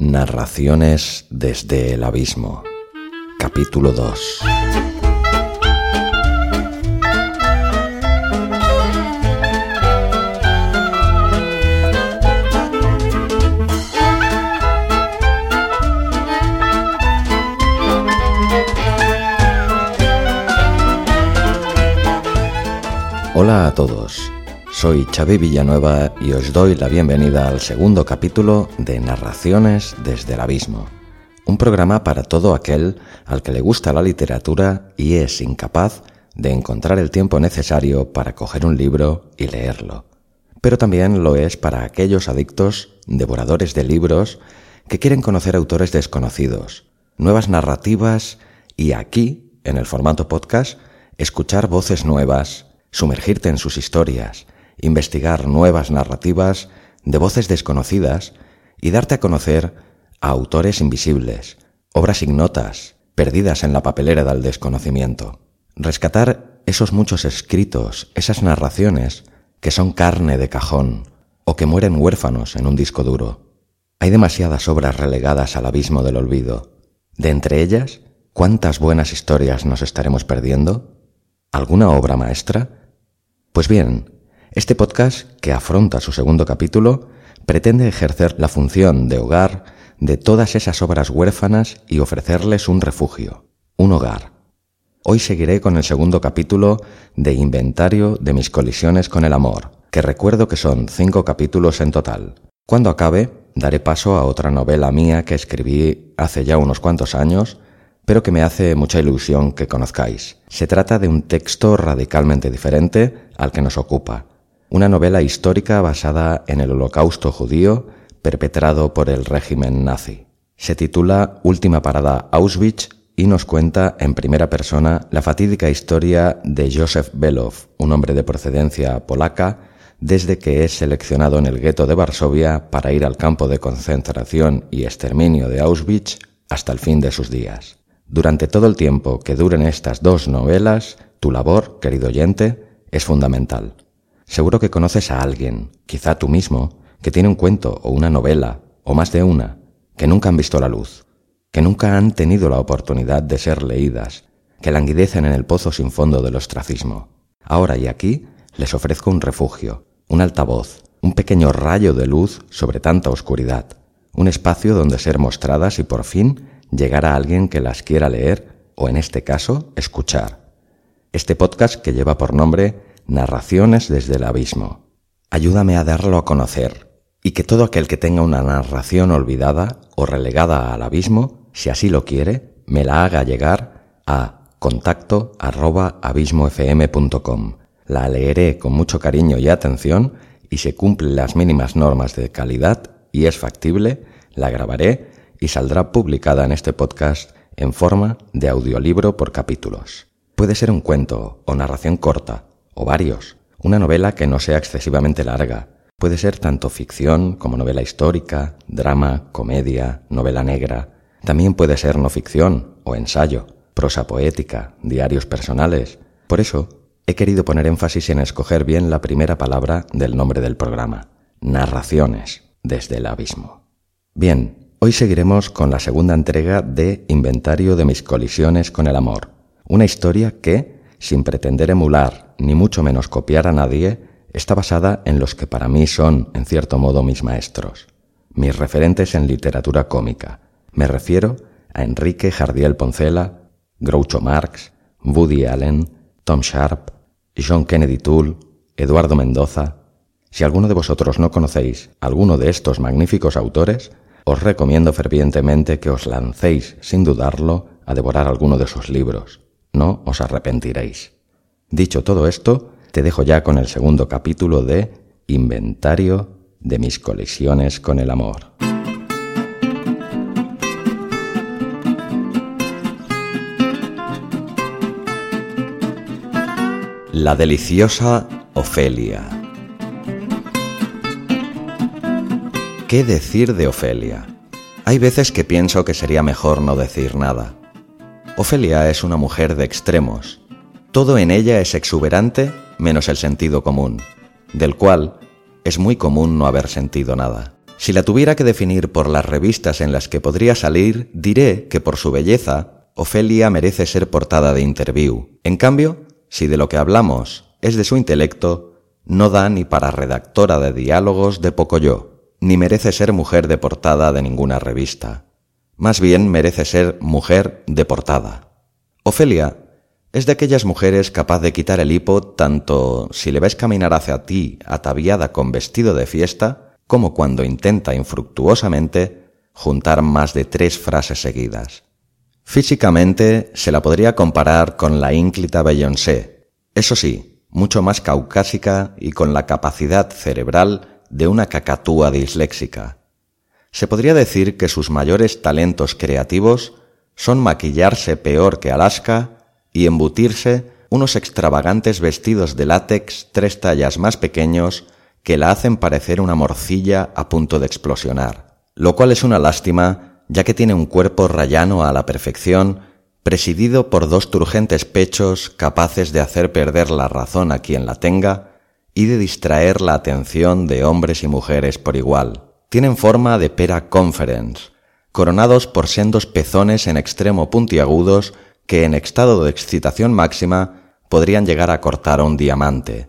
Narraciones desde el abismo. Capítulo 2. Hola a todos. Soy Xavi Villanueva y os doy la bienvenida al segundo capítulo de Narraciones desde el Abismo, un programa para todo aquel al que le gusta la literatura y es incapaz de encontrar el tiempo necesario para coger un libro y leerlo. Pero también lo es para aquellos adictos, devoradores de libros, que quieren conocer autores desconocidos, nuevas narrativas y aquí, en el formato podcast, escuchar voces nuevas, sumergirte en sus historias, investigar nuevas narrativas de voces desconocidas y darte a conocer a autores invisibles, obras ignotas, perdidas en la papelera del desconocimiento. Rescatar esos muchos escritos, esas narraciones que son carne de cajón o que mueren huérfanos en un disco duro. Hay demasiadas obras relegadas al abismo del olvido. De entre ellas, ¿cuántas buenas historias nos estaremos perdiendo? ¿Alguna obra maestra? Pues bien, este podcast, que afronta su segundo capítulo, pretende ejercer la función de hogar de todas esas obras huérfanas y ofrecerles un refugio, un hogar. Hoy seguiré con el segundo capítulo de Inventario de mis colisiones con el amor, que recuerdo que son cinco capítulos en total. Cuando acabe, daré paso a otra novela mía que escribí hace ya unos cuantos años, pero que me hace mucha ilusión que conozcáis. Se trata de un texto radicalmente diferente al que nos ocupa, una novela histórica basada en el holocausto judío perpetrado por el régimen nazi. Se titula Última parada Auschwitz y nos cuenta en primera persona la fatídica historia de Josef Belov, un hombre de procedencia polaca, desde que es seleccionado en el gueto de Varsovia para ir al campo de concentración y exterminio de Auschwitz hasta el fin de sus días. Durante todo el tiempo que duren estas dos novelas, tu labor, querido oyente, es fundamental. Seguro que conoces a alguien, quizá tú mismo, que tiene un cuento o una novela, o más de una, que nunca han visto la luz, que nunca han tenido la oportunidad de ser leídas, que languidecen en el pozo sin fondo del ostracismo. Ahora y aquí les ofrezco un refugio, un altavoz, un pequeño rayo de luz sobre tanta oscuridad, un espacio donde ser mostradas y por fin llegar a alguien que las quiera leer o en este caso escuchar. Este podcast que lleva por nombre Narraciones desde el abismo. Ayúdame a darlo a conocer y que todo aquel que tenga una narración olvidada o relegada al abismo, si así lo quiere, me la haga llegar a contacto abismofm.com. La leeré con mucho cariño y atención y si cumplen las mínimas normas de calidad y es factible, la grabaré y saldrá publicada en este podcast en forma de audiolibro por capítulos. Puede ser un cuento o narración corta o varios. Una novela que no sea excesivamente larga. Puede ser tanto ficción como novela histórica, drama, comedia, novela negra. También puede ser no ficción o ensayo, prosa poética, diarios personales. Por eso, he querido poner énfasis en escoger bien la primera palabra del nombre del programa, narraciones desde el abismo. Bien, hoy seguiremos con la segunda entrega de Inventario de mis colisiones con el amor, una historia que, sin pretender emular ni mucho menos copiar a nadie, está basada en los que para mí son, en cierto modo, mis maestros, mis referentes en literatura cómica. Me refiero a Enrique Jardiel Poncela, Groucho Marx, Woody Allen, Tom Sharp, John Kennedy Toole, Eduardo Mendoza. Si alguno de vosotros no conocéis alguno de estos magníficos autores, os recomiendo fervientemente que os lancéis, sin dudarlo, a devorar alguno de sus libros no os arrepentiréis. Dicho todo esto, te dejo ya con el segundo capítulo de Inventario de mis colisiones con el amor. La deliciosa Ofelia. ¿Qué decir de Ofelia? Hay veces que pienso que sería mejor no decir nada Ofelia es una mujer de extremos. Todo en ella es exuberante menos el sentido común, del cual es muy común no haber sentido nada. Si la tuviera que definir por las revistas en las que podría salir, diré que por su belleza, Ofelia merece ser portada de interview. En cambio, si de lo que hablamos es de su intelecto, no da ni para redactora de diálogos de poco yo, ni merece ser mujer de portada de ninguna revista. Más bien merece ser mujer de portada. Ofelia es de aquellas mujeres capaz de quitar el hipo tanto si le ves caminar hacia ti ataviada con vestido de fiesta, como cuando intenta infructuosamente juntar más de tres frases seguidas. Físicamente se la podría comparar con la ínclita Beyoncé, eso sí, mucho más caucásica y con la capacidad cerebral de una cacatúa disléxica. Se podría decir que sus mayores talentos creativos son maquillarse peor que Alaska y embutirse unos extravagantes vestidos de látex tres tallas más pequeños que la hacen parecer una morcilla a punto de explosionar, lo cual es una lástima ya que tiene un cuerpo rayano a la perfección, presidido por dos turgentes pechos capaces de hacer perder la razón a quien la tenga y de distraer la atención de hombres y mujeres por igual. Tienen forma de pera conference, coronados por sendos pezones en extremo puntiagudos que en estado de excitación máxima podrían llegar a cortar un diamante.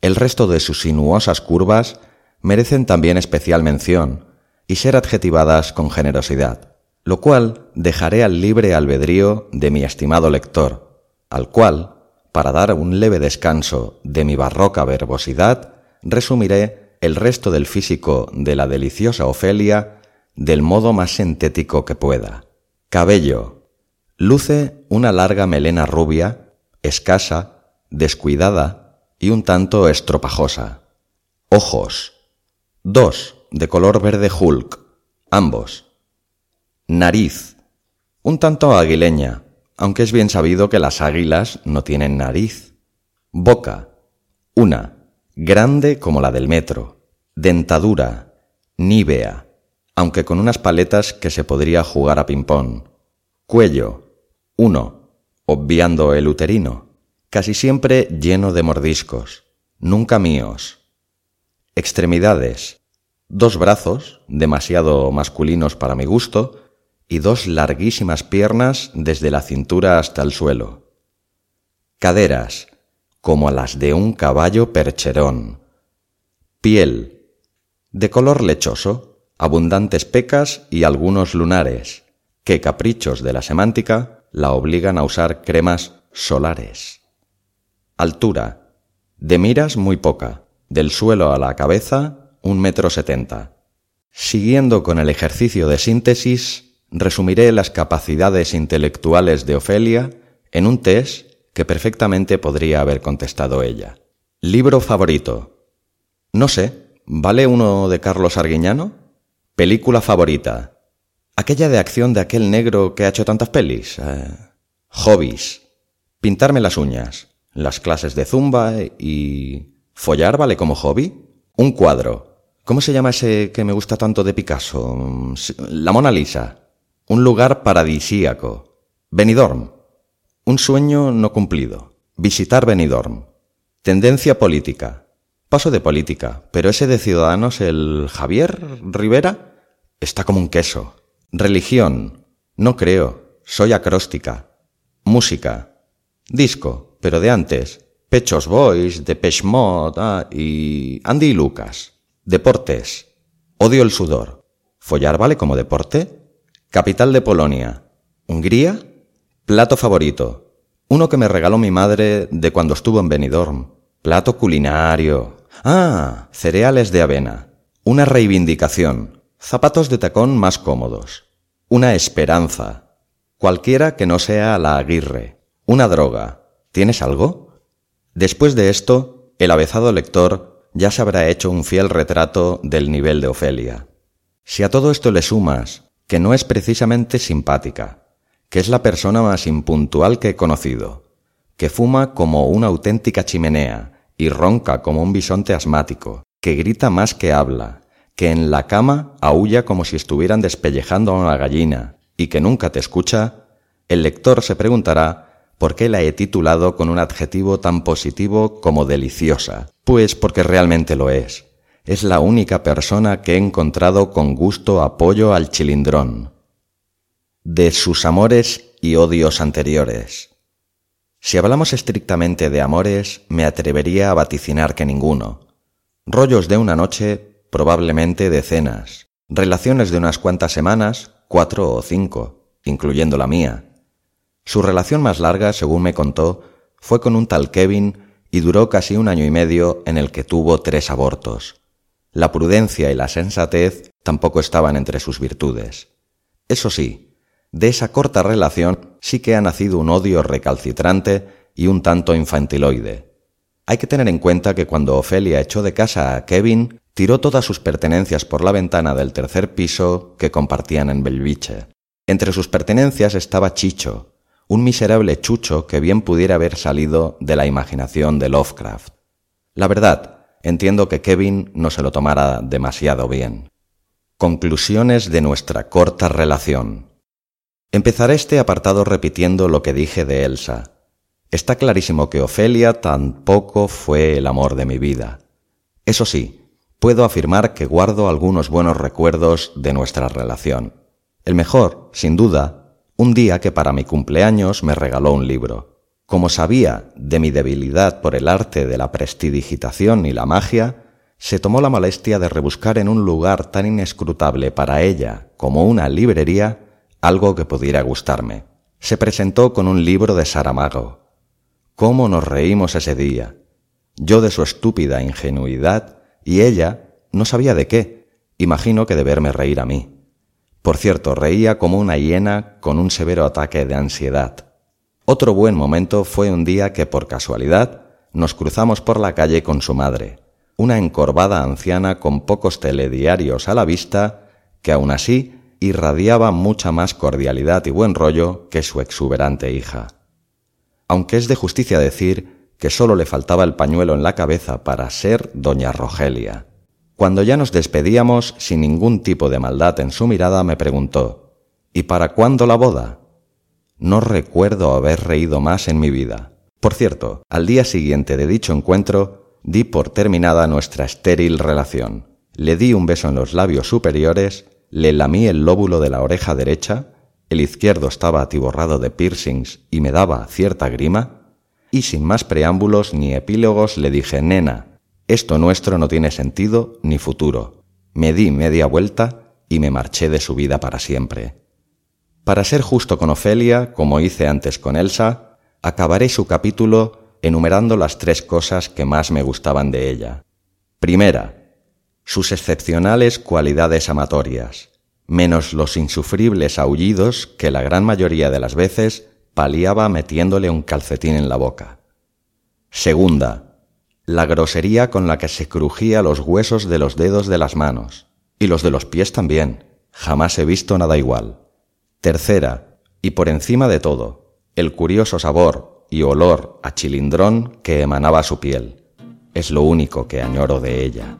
El resto de sus sinuosas curvas merecen también especial mención y ser adjetivadas con generosidad, lo cual dejaré al libre albedrío de mi estimado lector, al cual, para dar un leve descanso de mi barroca verbosidad, resumiré el resto del físico de la deliciosa Ofelia del modo más sintético que pueda. Cabello. Luce una larga melena rubia, escasa, descuidada, y un tanto estropajosa. Ojos. Dos, de color verde Hulk, ambos. Nariz. Un tanto aguileña, aunque es bien sabido que las águilas no tienen nariz. Boca. Una, grande como la del metro. Dentadura. Nívea, aunque con unas paletas que se podría jugar a ping-pong. Cuello. Uno, obviando el uterino casi siempre lleno de mordiscos, nunca míos. Extremidades, dos brazos, demasiado masculinos para mi gusto, y dos larguísimas piernas desde la cintura hasta el suelo. Caderas, como las de un caballo percherón. Piel, de color lechoso, abundantes pecas y algunos lunares, que caprichos de la semántica la obligan a usar cremas solares. Altura. De miras muy poca. Del suelo a la cabeza, un metro setenta. Siguiendo con el ejercicio de síntesis, resumiré las capacidades intelectuales de Ofelia en un test que perfectamente podría haber contestado ella. Libro favorito. No sé, ¿vale uno de Carlos Arguiñano? Película favorita. Aquella de acción de aquel negro que ha hecho tantas pelis. Eh, hobbies. Pintarme las uñas las clases de zumba y... ¿Follar vale como hobby? Un cuadro. ¿Cómo se llama ese que me gusta tanto de Picasso? La Mona Lisa. Un lugar paradisíaco. Benidorm. Un sueño no cumplido. Visitar Benidorm. Tendencia política. Paso de política, pero ese de Ciudadanos, el Javier Rivera, está como un queso. Religión. No creo. Soy acróstica. Música. Disco pero de antes. Pechos Boys, de Mode ah, y Andy y Lucas. Deportes. Odio el sudor. ¿Follar vale como deporte? Capital de Polonia. Hungría. Plato favorito. Uno que me regaló mi madre de cuando estuvo en Benidorm. Plato culinario. Ah, cereales de avena. Una reivindicación. Zapatos de tacón más cómodos. Una esperanza. Cualquiera que no sea la aguirre. Una droga. ¿Tienes algo? Después de esto, el avezado lector ya se habrá hecho un fiel retrato del nivel de Ofelia. Si a todo esto le sumas que no es precisamente simpática, que es la persona más impuntual que he conocido, que fuma como una auténtica chimenea y ronca como un bisonte asmático, que grita más que habla, que en la cama aúlla como si estuvieran despellejando a una gallina y que nunca te escucha, el lector se preguntará ¿Por qué la he titulado con un adjetivo tan positivo como deliciosa? Pues porque realmente lo es. es la única persona que he encontrado con gusto apoyo al chilindrón. De sus amores y odios anteriores. Si hablamos estrictamente de amores, me atrevería a vaticinar que ninguno. Rollos de una noche, probablemente decenas. Relaciones de unas cuantas semanas, cuatro o cinco, incluyendo la mía. Su relación más larga, según me contó, fue con un tal Kevin y duró casi un año y medio en el que tuvo tres abortos. La prudencia y la sensatez tampoco estaban entre sus virtudes. Eso sí, de esa corta relación sí que ha nacido un odio recalcitrante y un tanto infantiloide. Hay que tener en cuenta que cuando Ofelia echó de casa a Kevin, tiró todas sus pertenencias por la ventana del tercer piso que compartían en Belviche. Entre sus pertenencias estaba Chicho, un miserable chucho que bien pudiera haber salido de la imaginación de Lovecraft. La verdad, entiendo que Kevin no se lo tomara demasiado bien. Conclusiones de nuestra corta relación. Empezaré este apartado repitiendo lo que dije de Elsa. Está clarísimo que Ofelia tampoco fue el amor de mi vida. Eso sí, puedo afirmar que guardo algunos buenos recuerdos de nuestra relación. El mejor, sin duda, un día que para mi cumpleaños me regaló un libro. Como sabía de mi debilidad por el arte de la prestidigitación y la magia, se tomó la molestia de rebuscar en un lugar tan inescrutable para ella como una librería algo que pudiera gustarme. Se presentó con un libro de Saramago, ¿Cómo nos reímos ese día? Yo de su estúpida ingenuidad y ella no sabía de qué. Imagino que de verme reír a mí. Por cierto, reía como una hiena con un severo ataque de ansiedad. Otro buen momento fue un día que por casualidad nos cruzamos por la calle con su madre, una encorvada anciana con pocos telediarios a la vista, que aún así irradiaba mucha más cordialidad y buen rollo que su exuberante hija aunque es de justicia decir que sólo le faltaba el pañuelo en la cabeza para ser doña Rogelia. Cuando ya nos despedíamos, sin ningún tipo de maldad en su mirada, me preguntó ¿Y para cuándo la boda? No recuerdo haber reído más en mi vida. Por cierto, al día siguiente de dicho encuentro, di por terminada nuestra estéril relación. Le di un beso en los labios superiores, le lamí el lóbulo de la oreja derecha, el izquierdo estaba atiborrado de piercings y me daba cierta grima, y sin más preámbulos ni epílogos le dije, nena, esto nuestro no tiene sentido ni futuro. Me di media vuelta y me marché de su vida para siempre. Para ser justo con Ofelia, como hice antes con Elsa, acabaré su capítulo enumerando las tres cosas que más me gustaban de ella. Primera, sus excepcionales cualidades amatorias menos los insufribles aullidos que la gran mayoría de las veces paliaba metiéndole un calcetín en la boca. Segunda, la grosería con la que se crujía los huesos de los dedos de las manos, y los de los pies también, jamás he visto nada igual. Tercera, y por encima de todo, el curioso sabor y olor a chilindrón que emanaba su piel. Es lo único que añoro de ella.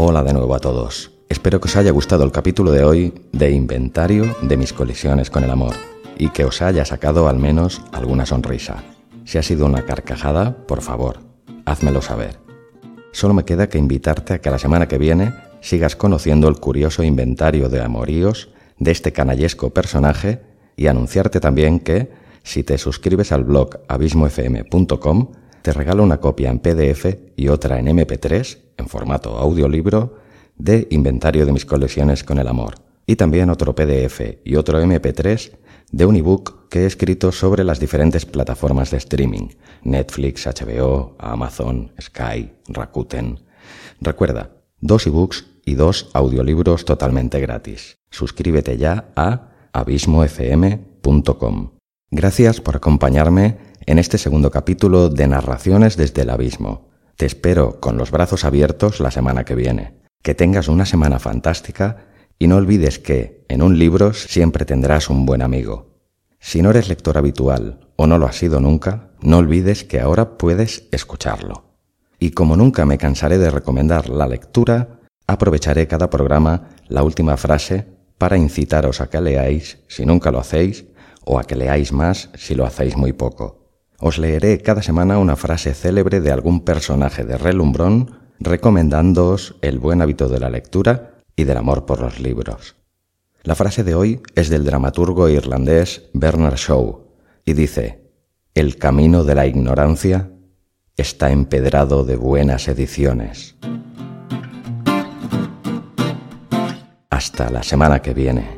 Hola de nuevo a todos. Espero que os haya gustado el capítulo de hoy de inventario de mis colisiones con el amor y que os haya sacado al menos alguna sonrisa. Si ha sido una carcajada, por favor, házmelo saber. Solo me queda que invitarte a que la semana que viene sigas conociendo el curioso inventario de amoríos de este canallesco personaje y anunciarte también que, si te suscribes al blog abismofm.com, te regalo una copia en PDF y otra en MP3, en formato audiolibro, de inventario de mis colecciones con el amor. Y también otro PDF y otro MP3 de un ebook que he escrito sobre las diferentes plataformas de streaming, Netflix, HBO, Amazon, Sky, Rakuten. Recuerda, dos ebooks y dos audiolibros totalmente gratis. Suscríbete ya a abismofm.com. Gracias por acompañarme en este segundo capítulo de Narraciones desde el Abismo. Te espero con los brazos abiertos la semana que viene. Que tengas una semana fantástica y no olvides que en un libro siempre tendrás un buen amigo. Si no eres lector habitual o no lo has sido nunca, no olvides que ahora puedes escucharlo. Y como nunca me cansaré de recomendar la lectura, aprovecharé cada programa la última frase para incitaros a que leáis si nunca lo hacéis o a que leáis más si lo hacéis muy poco. Os leeré cada semana una frase célebre de algún personaje de relumbrón recomendándoos el buen hábito de la lectura y del amor por los libros. La frase de hoy es del dramaturgo irlandés Bernard Shaw y dice, El camino de la ignorancia está empedrado de buenas ediciones. Hasta la semana que viene.